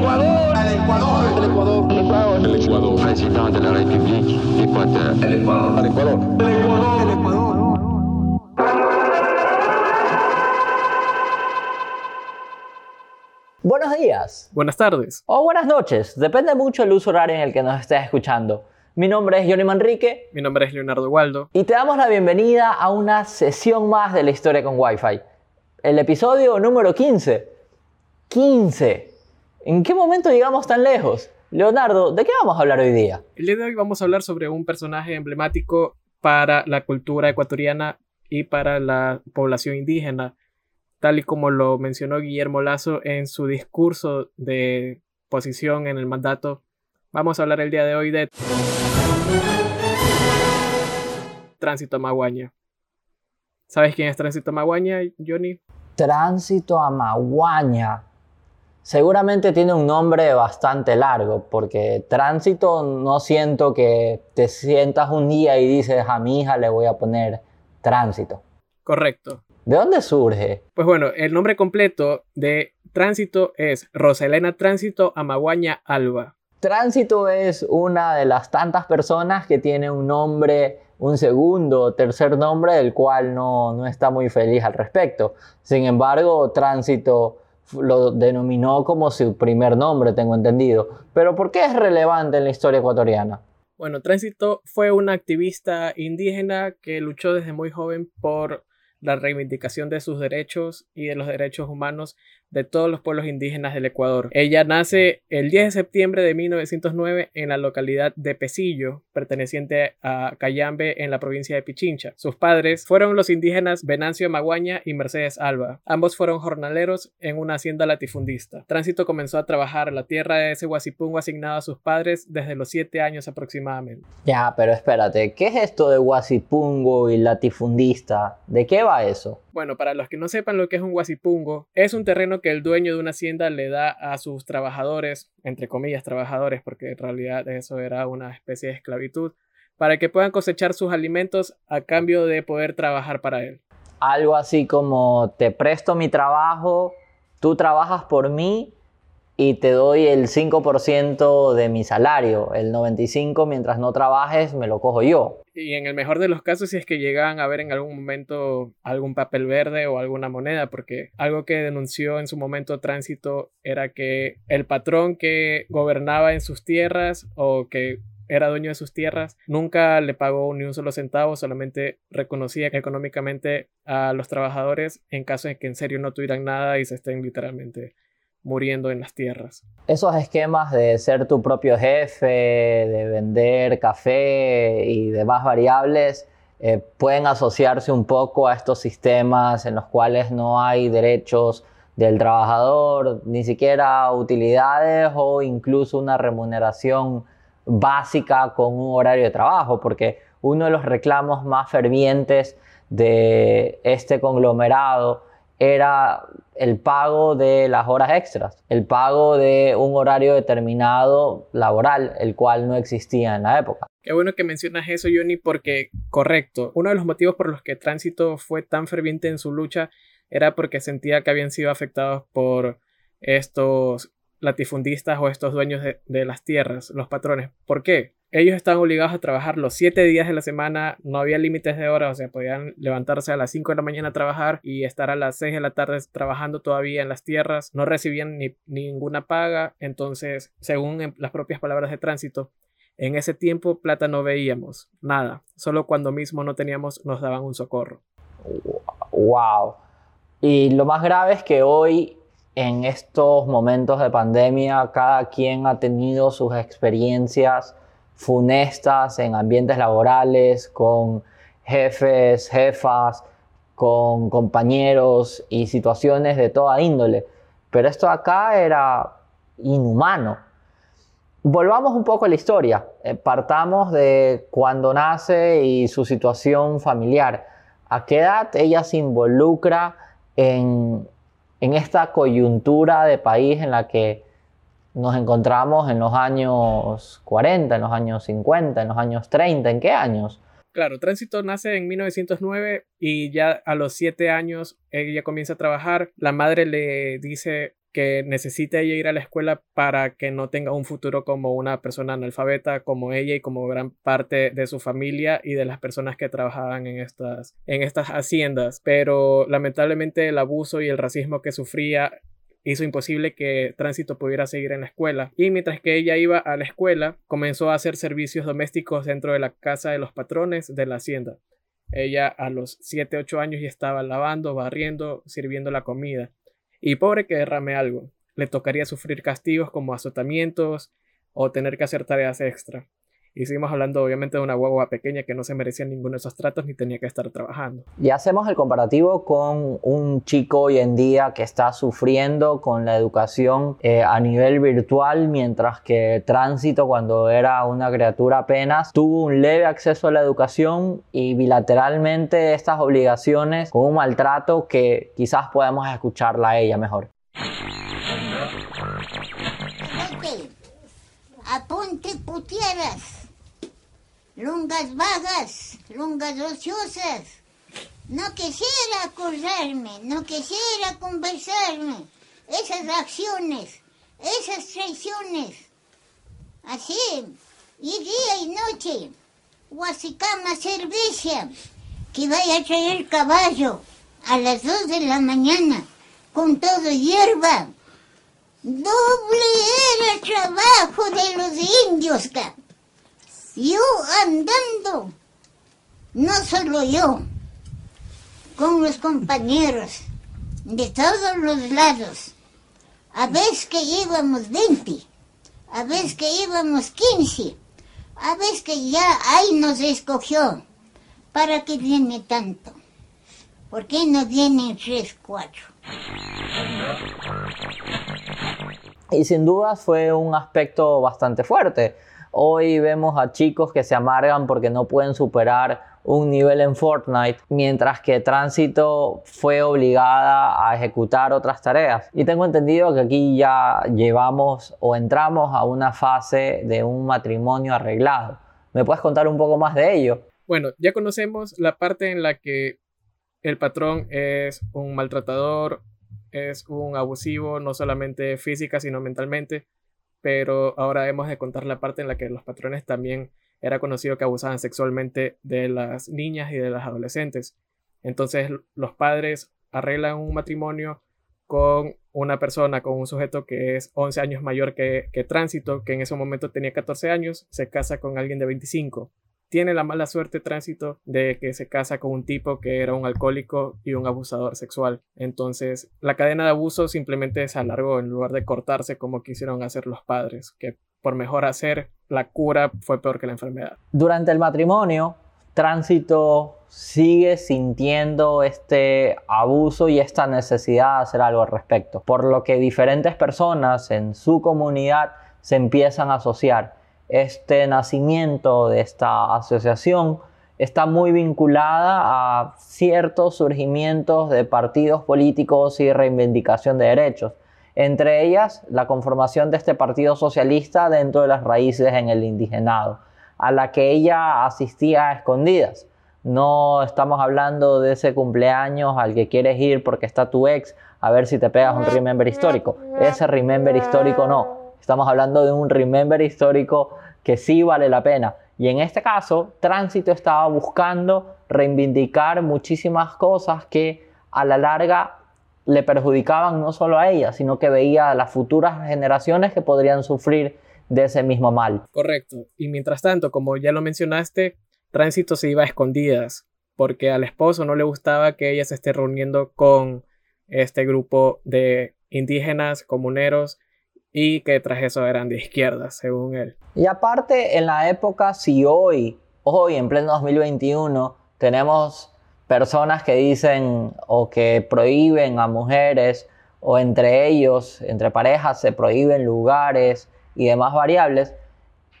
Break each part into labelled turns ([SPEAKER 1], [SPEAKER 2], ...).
[SPEAKER 1] Ecuador. El Ecuador. El Ecuador. El Ecuador. El Ecuador. Presidente de la República de Ecuador. El Ecuador. El Ecuador. El Ecuador. El Ecuador.
[SPEAKER 2] Buenos días.
[SPEAKER 3] Buenas tardes.
[SPEAKER 2] O buenas noches. Depende mucho del uso horario en el que nos estés escuchando. Mi nombre es Johnny Manrique.
[SPEAKER 3] Mi nombre es Leonardo Waldo.
[SPEAKER 2] Y te damos la bienvenida a una sesión más de la historia con Wi-Fi. El episodio número 15. 15. ¿En qué momento llegamos tan lejos? Leonardo, ¿de qué vamos a hablar hoy día?
[SPEAKER 3] El día de hoy vamos a hablar sobre un personaje emblemático para la cultura ecuatoriana y para la población indígena, tal y como lo mencionó Guillermo Lazo en su discurso de posición en el mandato. Vamos a hablar el día de hoy de Tránsito a Maguaña. ¿Sabes quién es Tránsito a Maguaña, Johnny?
[SPEAKER 2] Tránsito a Maguaña. Seguramente tiene un nombre bastante largo, porque tránsito no siento que te sientas un día y dices a mi hija le voy a poner tránsito.
[SPEAKER 3] Correcto.
[SPEAKER 2] ¿De dónde surge?
[SPEAKER 3] Pues bueno, el nombre completo de tránsito es Roselena Tránsito Amaguaña Alba.
[SPEAKER 2] Tránsito es una de las tantas personas que tiene un nombre, un segundo o tercer nombre del cual no, no está muy feliz al respecto. Sin embargo, Tránsito lo denominó como su primer nombre, tengo entendido. Pero ¿por qué es relevante en la historia ecuatoriana?
[SPEAKER 3] Bueno, Tránsito fue una activista indígena que luchó desde muy joven por la reivindicación de sus derechos y de los derechos humanos de todos los pueblos indígenas del Ecuador. Ella nace el 10 de septiembre de 1909 en la localidad de Pesillo, perteneciente a Cayambe en la provincia de Pichincha. Sus padres fueron los indígenas Venancio Maguaña y Mercedes Alba. Ambos fueron jornaleros en una hacienda latifundista. Tránsito comenzó a trabajar la tierra de ese guasipungo asignado a sus padres desde los 7 años aproximadamente.
[SPEAKER 2] Ya, pero espérate, ¿qué es esto de guasipungo y latifundista? ¿De qué va eso?
[SPEAKER 3] Bueno, para los que no sepan lo que es un guasipungo, es un terreno que el dueño de una hacienda le da a sus trabajadores, entre comillas trabajadores, porque en realidad eso era una especie de esclavitud, para que puedan cosechar sus alimentos a cambio de poder trabajar para él.
[SPEAKER 2] Algo así como te presto mi trabajo, tú trabajas por mí y te doy el 5% de mi salario, el 95% mientras no trabajes me lo cojo yo.
[SPEAKER 3] Y en el mejor de los casos, si es que llegan a ver en algún momento algún papel verde o alguna moneda, porque algo que denunció en su momento Tránsito era que el patrón que gobernaba en sus tierras o que era dueño de sus tierras, nunca le pagó ni un solo centavo, solamente reconocía económicamente a los trabajadores en caso de que en serio no tuvieran nada y se estén literalmente muriendo en las tierras.
[SPEAKER 2] Esos esquemas de ser tu propio jefe, de vender café y demás variables, eh, pueden asociarse un poco a estos sistemas en los cuales no hay derechos del trabajador, ni siquiera utilidades o incluso una remuneración básica con un horario de trabajo, porque uno de los reclamos más fervientes de este conglomerado era el pago de las horas extras, el pago de un horario determinado laboral, el cual no existía en la época.
[SPEAKER 3] Qué bueno que mencionas eso, Johnny, porque correcto, uno de los motivos por los que Tránsito fue tan ferviente en su lucha era porque sentía que habían sido afectados por estos latifundistas o estos dueños de, de las tierras, los patrones. ¿Por qué? Ellos estaban obligados a trabajar los 7 días de la semana, no había límites de horas, o sea, podían levantarse a las 5 de la mañana a trabajar y estar a las 6 de la tarde trabajando todavía en las tierras, no recibían ni, ninguna paga, entonces, según las propias palabras de tránsito, en ese tiempo plata no veíamos, nada, solo cuando mismo no teníamos nos daban un socorro.
[SPEAKER 2] Wow. Y lo más grave es que hoy en estos momentos de pandemia cada quien ha tenido sus experiencias funestas en ambientes laborales, con jefes, jefas, con compañeros y situaciones de toda índole. Pero esto acá era inhumano. Volvamos un poco a la historia. Eh, partamos de cuando nace y su situación familiar. ¿A qué edad ella se involucra en, en esta coyuntura de país en la que nos encontramos en los años 40, en los años 50, en los años 30, ¿en qué años?
[SPEAKER 3] Claro, Tránsito nace en 1909 y ya a los 7 años ella comienza a trabajar. La madre le dice que necesite ella ir a la escuela para que no tenga un futuro como una persona analfabeta como ella y como gran parte de su familia y de las personas que trabajaban en estas, en estas haciendas. Pero lamentablemente el abuso y el racismo que sufría hizo imposible que Tránsito pudiera seguir en la escuela. Y mientras que ella iba a la escuela, comenzó a hacer servicios domésticos dentro de la casa de los patrones de la hacienda. Ella a los 7, 8 años ya estaba lavando, barriendo, sirviendo la comida. Y pobre que derrame algo, le tocaría sufrir castigos como azotamientos o tener que hacer tareas extra. Y seguimos hablando obviamente de una guagua pequeña que no se merecía ninguno de esos tratos ni tenía que estar trabajando.
[SPEAKER 2] Y hacemos el comparativo con un chico hoy en día que está sufriendo con la educación eh, a nivel virtual, mientras que Tránsito cuando era una criatura apenas tuvo un leve acceso a la educación y bilateralmente estas obligaciones con un maltrato que quizás podemos escucharla a ella mejor.
[SPEAKER 4] Apunte putieras lungas vagas, lungas ociosas. No quisiera acusarme, no quisiera conversarme. Esas acciones, esas traiciones. Así, y día y noche. Guasicama cerveza, que vaya a traer caballo a las dos de la mañana con todo hierba. Doble era el trabajo de los indios, yo andando, no solo yo, con los compañeros de todos los lados. A veces que íbamos 20, a veces que íbamos 15, a veces que ya ahí nos escogió. ¿Para qué viene tanto? ¿Por qué no vienen tres, cuatro?
[SPEAKER 2] Y sin duda fue un aspecto bastante fuerte Hoy vemos a chicos que se amargan porque no pueden superar un nivel en Fortnite, mientras que Tránsito fue obligada a ejecutar otras tareas. Y tengo entendido que aquí ya llevamos o entramos a una fase de un matrimonio arreglado. ¿Me puedes contar un poco más de ello?
[SPEAKER 3] Bueno, ya conocemos la parte en la que el patrón es un maltratador, es un abusivo, no solamente física, sino mentalmente pero ahora hemos de contar la parte en la que los patrones también era conocido que abusaban sexualmente de las niñas y de las adolescentes. Entonces los padres arreglan un matrimonio con una persona, con un sujeto que es 11 años mayor que, que Tránsito, que en ese momento tenía 14 años, se casa con alguien de 25 tiene la mala suerte tránsito de que se casa con un tipo que era un alcohólico y un abusador sexual. Entonces, la cadena de abuso simplemente se alargó en lugar de cortarse como quisieron hacer los padres, que por mejor hacer, la cura fue peor que la enfermedad.
[SPEAKER 2] Durante el matrimonio, Tránsito sigue sintiendo este abuso y esta necesidad de hacer algo al respecto, por lo que diferentes personas en su comunidad se empiezan a asociar este nacimiento de esta asociación está muy vinculada a ciertos surgimientos de partidos políticos y reivindicación de derechos. Entre ellas, la conformación de este Partido Socialista dentro de las raíces en el indigenado, a la que ella asistía a escondidas. No estamos hablando de ese cumpleaños al que quieres ir porque está tu ex a ver si te pegas un remember histórico. Ese remember histórico no. Estamos hablando de un remember histórico que sí vale la pena. Y en este caso, Tránsito estaba buscando reivindicar muchísimas cosas que a la larga le perjudicaban no solo a ella, sino que veía a las futuras generaciones que podrían sufrir de ese mismo mal.
[SPEAKER 3] Correcto. Y mientras tanto, como ya lo mencionaste, Tránsito se iba a escondidas porque al esposo no le gustaba que ella se esté reuniendo con este grupo de indígenas, comuneros y que tras eso eran de izquierda, según él.
[SPEAKER 2] Y aparte, en la época, si hoy, hoy en pleno 2021, tenemos personas que dicen o que prohíben a mujeres o entre ellos, entre parejas, se prohíben lugares y demás variables,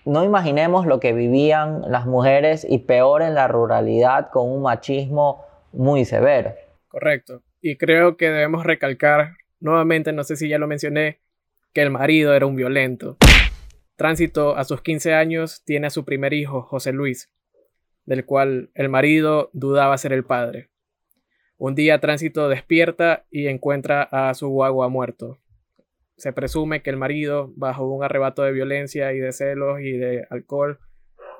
[SPEAKER 2] no imaginemos lo que vivían las mujeres y peor en la ruralidad con un machismo muy severo.
[SPEAKER 3] Correcto. Y creo que debemos recalcar nuevamente, no sé si ya lo mencioné, que el marido era un violento. Tránsito a sus 15 años tiene a su primer hijo, José Luis, del cual el marido dudaba ser el padre. Un día Tránsito despierta y encuentra a su guagua muerto. se presume que el marido, bajo un arrebato de violencia y de celos y de alcohol,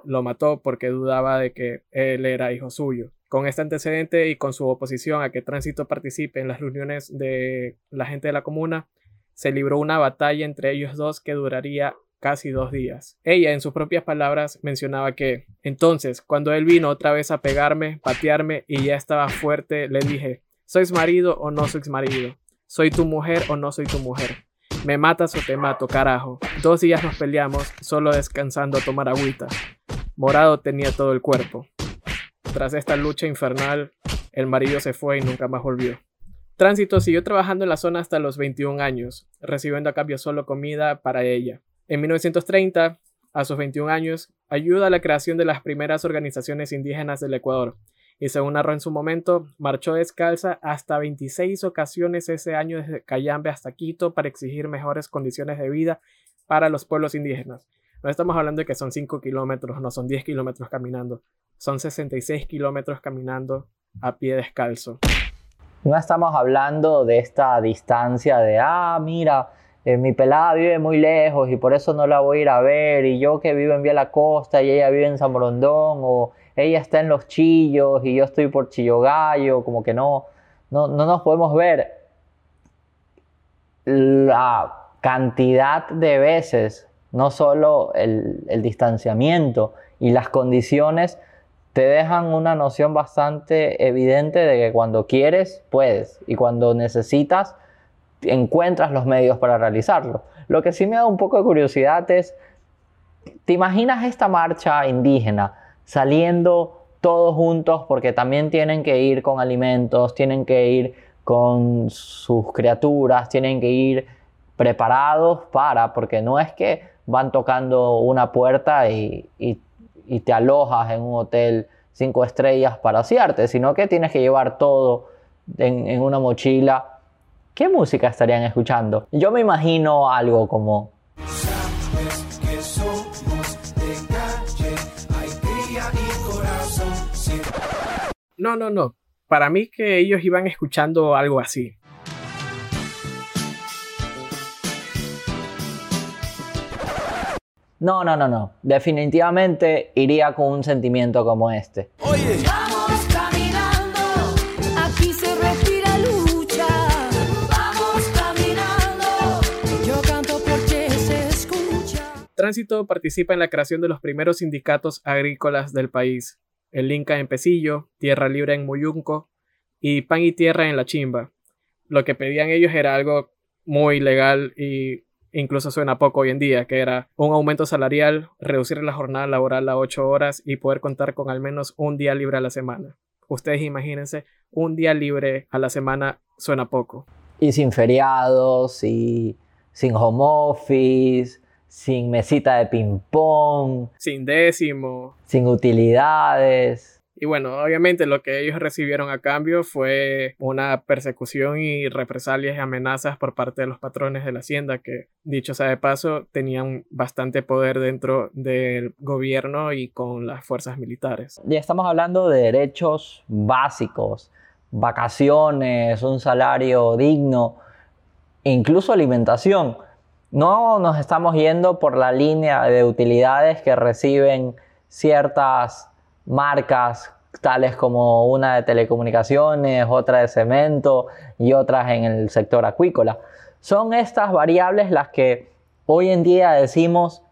[SPEAKER 3] lo mató porque dudaba de que él era hijo suyo. Con este antecedente y con su oposición a que Tránsito participe en las reuniones de la gente de la comuna, se libró una batalla entre ellos dos que duraría casi dos días. Ella, en sus propias palabras, mencionaba que entonces, cuando él vino otra vez a pegarme, patearme y ya estaba fuerte, le dije, ¿sois marido o no sois marido? ¿Soy tu mujer o no soy tu mujer? Me matas o te mato, carajo. Dos días nos peleamos, solo descansando a tomar agüita. Morado tenía todo el cuerpo. Tras esta lucha infernal, el marido se fue y nunca más volvió. Tránsito siguió trabajando en la zona hasta los 21 años, recibiendo a cambio solo comida para ella. En 1930, a sus 21 años, ayuda a la creación de las primeras organizaciones indígenas del Ecuador, y según narró en su momento, marchó descalza hasta 26 ocasiones ese año desde Cayambe hasta Quito para exigir mejores condiciones de vida para los pueblos indígenas. No estamos hablando de que son 5 kilómetros, no son 10 kilómetros caminando, son 66 kilómetros caminando a pie descalzo.
[SPEAKER 2] No estamos hablando de esta distancia de, ah, mira, eh, mi pelada vive muy lejos y por eso no la voy a ir a ver, y yo que vivo en Vía la Costa y ella vive en San Borondón, o ella está en Los Chillos y yo estoy por Chillogallo, como que no, no, no nos podemos ver. La cantidad de veces, no solo el, el distanciamiento y las condiciones, te dejan una noción bastante evidente de que cuando quieres, puedes, y cuando necesitas, encuentras los medios para realizarlo. Lo que sí me da un poco de curiosidad es, ¿te imaginas esta marcha indígena saliendo todos juntos porque también tienen que ir con alimentos, tienen que ir con sus criaturas, tienen que ir preparados para, porque no es que van tocando una puerta y, te alojas en un hotel cinco estrellas para asearte, sino que tienes que llevar todo en una mochila ¿qué música estarían escuchando? Yo me imagino algo como...
[SPEAKER 3] No, no, no. Para mí que ellos iban escuchando algo así.
[SPEAKER 2] No, no, no, no. Definitivamente iría con un sentimiento como este. Oye.
[SPEAKER 3] Tránsito participa en la creación de los primeros sindicatos agrícolas del país, el Inca en Pesillo, Tierra Libre en Muyunco y Pan y Tierra en La Chimba. Lo que pedían ellos era algo muy legal y incluso suena poco hoy en día, que era un aumento salarial, reducir la jornada laboral a 8 horas y poder contar con al menos un día libre a la semana. Ustedes imagínense, un día libre a la semana suena poco.
[SPEAKER 2] Y sin feriados, y sin home office, sin mesita de ping-pong,
[SPEAKER 3] sin décimo,
[SPEAKER 2] sin utilidades.
[SPEAKER 3] Y bueno, obviamente lo que ellos recibieron a cambio fue una persecución y represalias y amenazas por parte de los patrones de la hacienda que, dicho sea de paso, tenían bastante poder dentro del gobierno y con las fuerzas militares.
[SPEAKER 2] Ya estamos hablando de derechos básicos, vacaciones, un salario digno, incluso alimentación no nos estamos yendo por la línea de utilidades que reciben ciertas marcas tales como una de telecomunicaciones, otra de cemento y otras en el sector acuícola. Son estas variables las que hoy en día decimos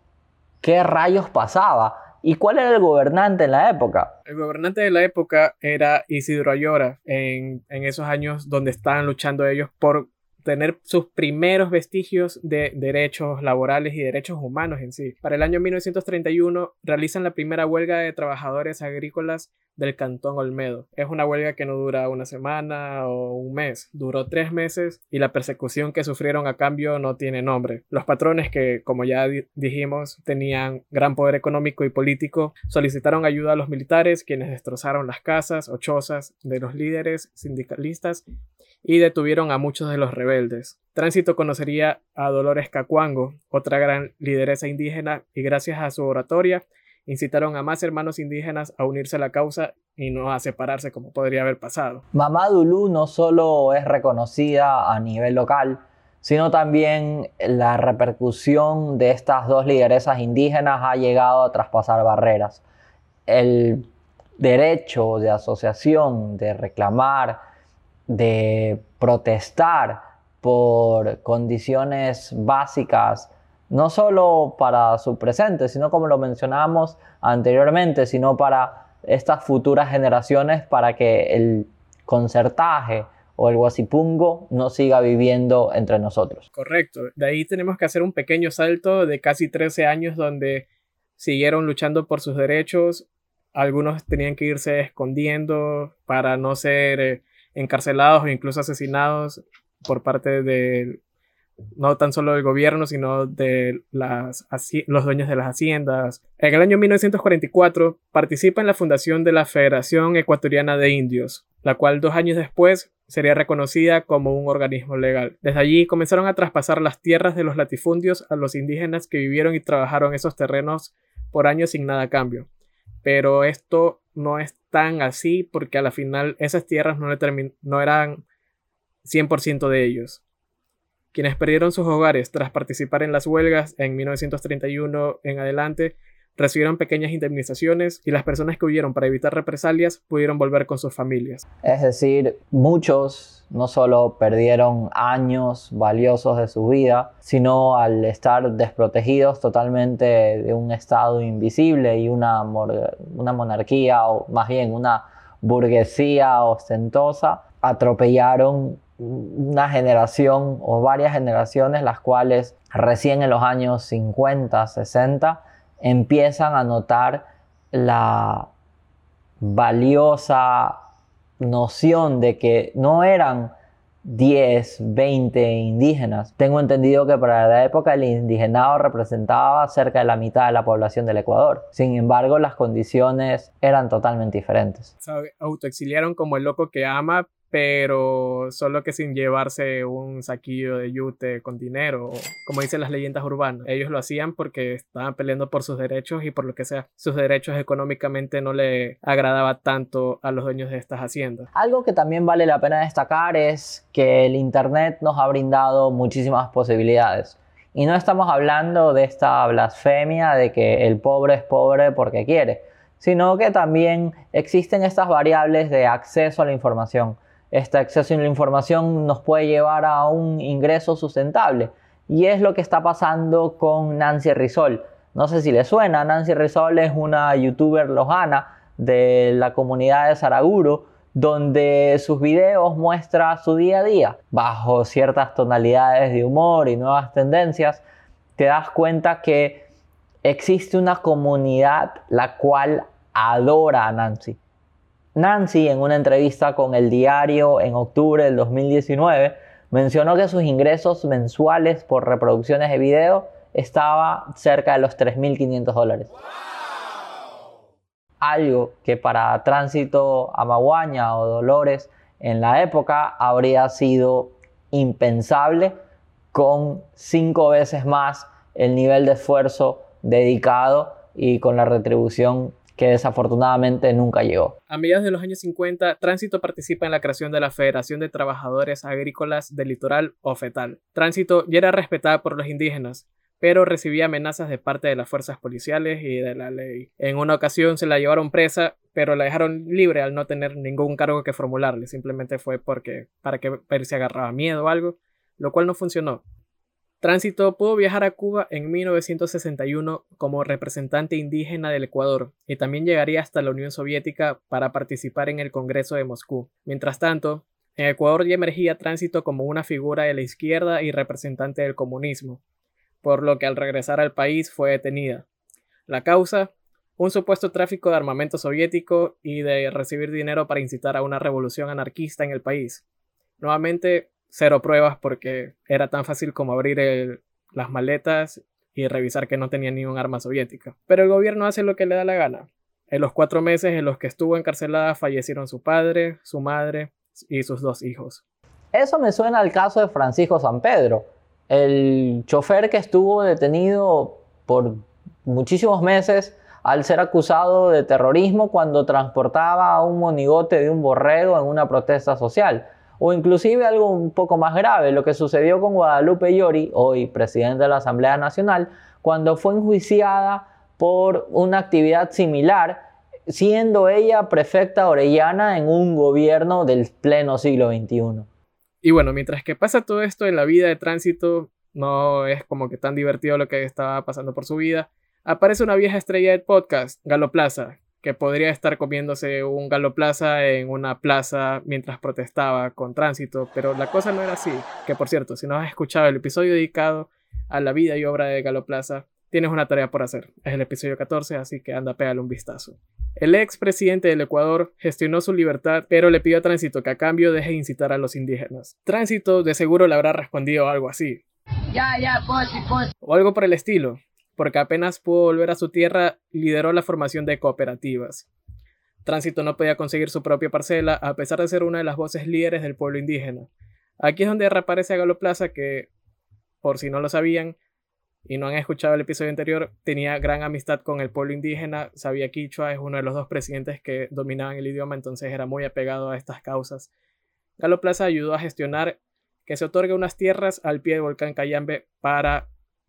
[SPEAKER 2] qué rayos pasaba y cuál era el gobernante en la época.
[SPEAKER 3] El gobernante de la época era Isidro Ayora en, en esos años donde estaban luchando ellos por tener sus primeros vestigios de derechos laborales y derechos humanos en sí. Para el año 1931 realizan la primera huelga de trabajadores agrícolas del Cantón Olmedo. Es una huelga que no dura una semana o un mes, duró tres meses y la persecución que sufrieron a cambio no tiene nombre. Los patrones que, como ya dijimos, tenían gran poder económico y político, solicitaron ayuda a los militares, quienes destrozaron las casas o chozas de los líderes sindicalistas y detuvieron a muchos de los rebeldes. Tránsito conocería a Dolores Cacuango, otra gran lideresa indígena, y gracias a su oratoria incitaron a más hermanos indígenas a unirse a la causa y no a separarse como podría haber pasado.
[SPEAKER 2] Mamá Dulú no solo es reconocida a nivel local, sino también la repercusión de estas dos lideresas indígenas ha llegado a traspasar barreras. El derecho de asociación, de reclamar, de protestar por condiciones básicas, no solo para su presente, sino como lo mencionamos anteriormente, sino para estas futuras generaciones, para que el concertaje o el guasipungo no siga viviendo entre nosotros.
[SPEAKER 3] Correcto. De ahí tenemos que hacer un pequeño salto de casi 13 años donde siguieron luchando por sus derechos. Algunos tenían que irse escondiendo para no ser eh, encarcelados o incluso asesinados por parte de no tan solo del gobierno, sino de los dueños de las haciendas. En el año 1944 participa en la fundación de la Federación Ecuatoriana de Indios, la cual dos años después sería reconocida como un organismo legal. Desde allí comenzaron a traspasar las tierras de los latifundios a los indígenas que vivieron y trabajaron esos terrenos por años sin nada a cambio. Pero esto no es tan así porque a la final esas tierras no, no eran 100% de ellos. Quienes perdieron sus hogares tras participar en las huelgas en 1931 en adelante recibieron pequeñas indemnizaciones y las personas que huyeron para evitar represalias pudieron volver con sus familias.
[SPEAKER 2] Es decir, muchos no solo perdieron años valiosos de su vida, sino al estar desprotegidos totalmente de un Estado invisible y una, una monarquía, o más bien una burguesía ostentosa, atropellaron una generación o varias generaciones, las cuales recién en los años 50, 60, empiezan a notar la valiosa noción de que no eran 10, 20 indígenas. Tengo entendido que para la época el indigenado representaba cerca de la mitad de la población del Ecuador. Sin embargo, las condiciones eran totalmente diferentes.
[SPEAKER 3] Autoexiliaron como el loco que ama, pero solo que sin llevarse un saquillo de yute con dinero, como dicen las leyendas urbanas. Ellos lo hacían porque estaban peleando por sus derechos y por lo que sea, sus derechos económicamente no le agradaba tanto a los dueños de estas haciendas.
[SPEAKER 2] Algo que también vale la pena destacar es que el Internet nos ha brindado muchísimas posibilidades. Y no estamos hablando de esta blasfemia de que el pobre es pobre porque quiere, sino que también existen estas variables de acceso a la información este acceso a la información nos puede llevar a un ingreso sustentable. Y es lo que está pasando con Nancy Rizol. No sé si le suena, Nancy Rizol es una youtuber lojana de la comunidad de Saraguro, donde sus videos muestran su día a día bajo ciertas tonalidades de humor y nuevas tendencias. Te das cuenta que existe una comunidad la cual adora a Nancy Nancy, en una entrevista con el diario en octubre del 2019, mencionó que sus ingresos mensuales por reproducciones de video estaba cerca de los 3.500 dólares. Algo que para tránsito a Maguaña o Dolores en la época habría sido impensable con cinco veces más el nivel de esfuerzo dedicado y con la retribución que desafortunadamente nunca llegó.
[SPEAKER 3] A mediados de los años 50, Tránsito participa en la creación de la Federación de Trabajadores Agrícolas del Litoral o FETAL. Tránsito ya era respetada por los indígenas, pero recibía amenazas de parte de las fuerzas policiales y de la ley. En una ocasión se la llevaron presa, pero la dejaron libre al no tener ningún cargo que formularle, simplemente fue porque para que si agarraba miedo o algo, lo cual no funcionó. Tránsito pudo viajar a Cuba en 1961 como representante indígena del Ecuador y también llegaría hasta la Unión Soviética para participar en el Congreso de Moscú. Mientras tanto, en Ecuador ya emergía Tránsito como una figura de la izquierda y representante del comunismo, por lo que al regresar al país fue detenida. La causa, un supuesto tráfico de armamento soviético y de recibir dinero para incitar a una revolución anarquista en el país. Nuevamente, cero pruebas porque era tan fácil como abrir las maletas y revisar que no tenía ni un arma soviética. Pero el gobierno hace lo que le da la gana. En los cuatro meses en los que estuvo encarcelada fallecieron su padre, su madre y sus dos hijos.
[SPEAKER 2] Eso me suena al caso de Francisco San Pedro, el chofer que estuvo detenido por muchísimos meses al ser acusado de terrorismo cuando transportaba un monigote de un borrego en una protesta social o inclusive algo un poco más grave, lo que sucedió con Guadalupe Llori, hoy presidente de la Asamblea Nacional, cuando fue enjuiciada por una actividad similar, siendo ella prefecta orellana en un gobierno del pleno siglo XXI.
[SPEAKER 3] Y bueno, mientras que pasa todo esto en la vida de tránsito, no es como que tan divertido lo que estaba pasando por su vida. Aparece una vieja estrella del podcast, Galo Plaza, que podría estar comiéndose un Galo Plaza en una plaza mientras protestaba con tránsito, pero la cosa no era así. Que por cierto, si no has escuchado el episodio dedicado a la vida y obra de Galo Plaza, tienes una tarea por hacer. Es el episodio 14, así que anda, pégale un vistazo. El ex presidente del Ecuador gestionó su libertad, pero le pidió a Tránsito que a cambio deje de incitar a los indígenas. Tránsito de seguro le habrá respondido algo así. Ya, ya, pues, pues. O algo por el estilo porque apenas pudo volver a su tierra, lideró la formación de cooperativas. Tránsito no podía conseguir su propia parcela, a pesar de ser una de las voces líderes del pueblo indígena. Aquí es donde reaparece Galo Plaza, que, por si no lo sabían y no han escuchado el episodio anterior, tenía gran amistad con el pueblo indígena, sabía quichua, es uno de los dos presidentes que dominaban el idioma, entonces era muy apegado a estas causas. Galo Plaza ayudó a gestionar que se otorgue unas tierras al pie del volcán Cayambe para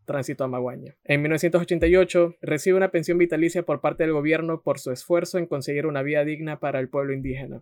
[SPEAKER 3] tránsito a Maguaña. En 1988 recibe una pensión vitalicia por parte del gobierno por su esfuerzo en conseguir una vida digna para el pueblo indígena.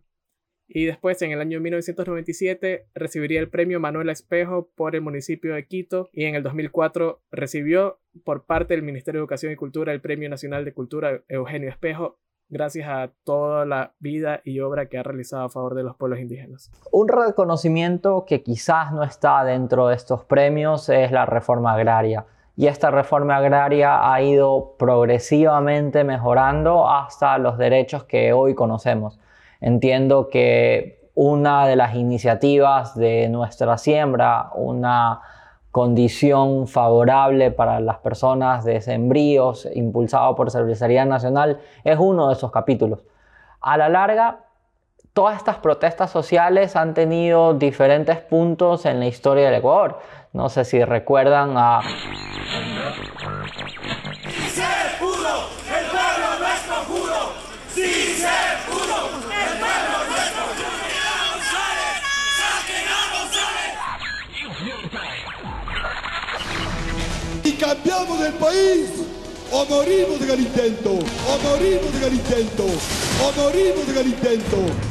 [SPEAKER 3] Y después, en el año 1997, recibiría el premio Manuel Espejo por el municipio de Quito y en el 2004 recibió por parte del Ministerio de Educación y Cultura el Premio Nacional de Cultura Eugenio Espejo gracias a toda la vida y obra que ha realizado a favor de los pueblos indígenas.
[SPEAKER 2] Un reconocimiento que quizás no está dentro de estos premios es la reforma agraria y esta reforma agraria ha ido progresivamente mejorando hasta los derechos que hoy conocemos. Entiendo que una de las iniciativas de nuestra siembra, una condición favorable para las personas de sembríos impulsado por Cervecería Nacional, es uno de esos capítulos. A la larga, todas estas protestas sociales han tenido diferentes puntos en la historia del Ecuador. No sé si recuerdan a
[SPEAKER 5] cambiamos el país o morimos de el intento, o morimos de el intento, o morimos de el intento.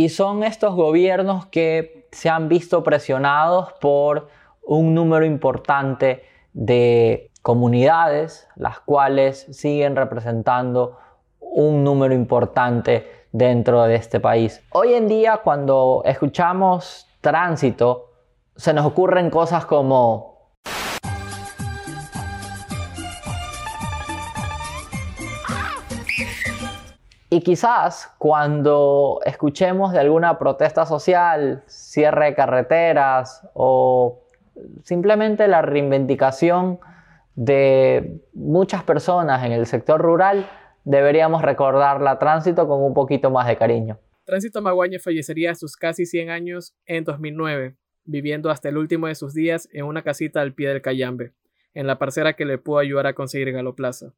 [SPEAKER 2] Y son estos gobiernos que se han visto presionados por un número importante de comunidades, las cuales siguen representando un número importante dentro de este país. Hoy en día cuando escuchamos tránsito, se nos ocurren cosas como Y quizás cuando escuchemos de alguna protesta social, cierre de carreteras o simplemente la reivindicación de muchas personas en el sector rural, deberíamos recordarla Tránsito con un poquito más de cariño.
[SPEAKER 3] Tránsito Maguaña fallecería a sus casi 100 años en 2009, viviendo hasta el último de sus días en una casita al pie del Cayambe, en la parcera que le pudo ayudar a conseguir Galoplaza.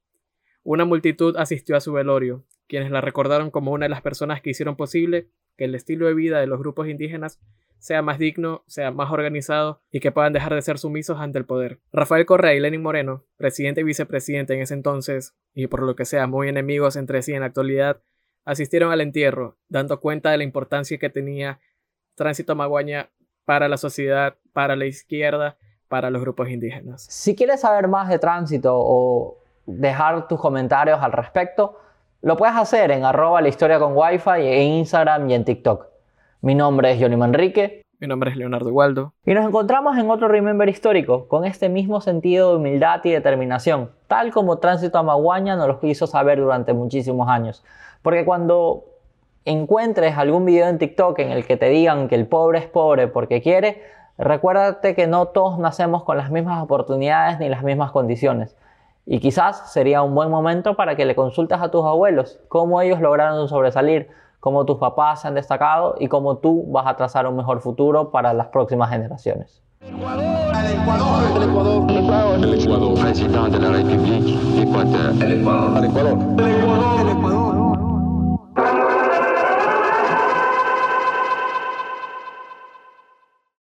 [SPEAKER 3] Una multitud asistió a su velorio, quienes la recordaron como una de las personas que hicieron posible que el estilo de vida de los grupos indígenas sea más digno, sea más organizado y que puedan dejar de ser sumisos ante el poder. Rafael Correa y Lenin Moreno, presidente y vicepresidente en ese entonces, y por lo que sea muy enemigos entre sí en la actualidad, asistieron al entierro, dando cuenta de la importancia que tenía Tránsito Maguaña para la sociedad, para la izquierda, para los grupos indígenas.
[SPEAKER 2] Si quieres saber más de tránsito o dejar tus comentarios al respecto, lo puedes hacer en arroba la historia con wifi en Instagram y en TikTok. Mi nombre es Johnny Manrique.
[SPEAKER 3] Mi nombre es Leonardo Waldo.
[SPEAKER 2] Y nos encontramos en otro Remember histórico, con este mismo sentido de humildad y determinación, tal como Tránsito a Maguaña nos lo hizo saber durante muchísimos años. Porque cuando encuentres algún video en TikTok en el que te digan que el pobre es pobre porque quiere, recuérdate que no todos nacemos con las mismas oportunidades ni las mismas condiciones. Y quizás sería un buen momento para que le consultes a tus abuelos cómo ellos lograron sobresalir, cómo tus papás se han destacado y cómo tú vas a trazar un mejor futuro para las próximas generaciones.
[SPEAKER 1] El Ecuador. El Ecuador. El Ecuador. El Ecuador. El Ecuador.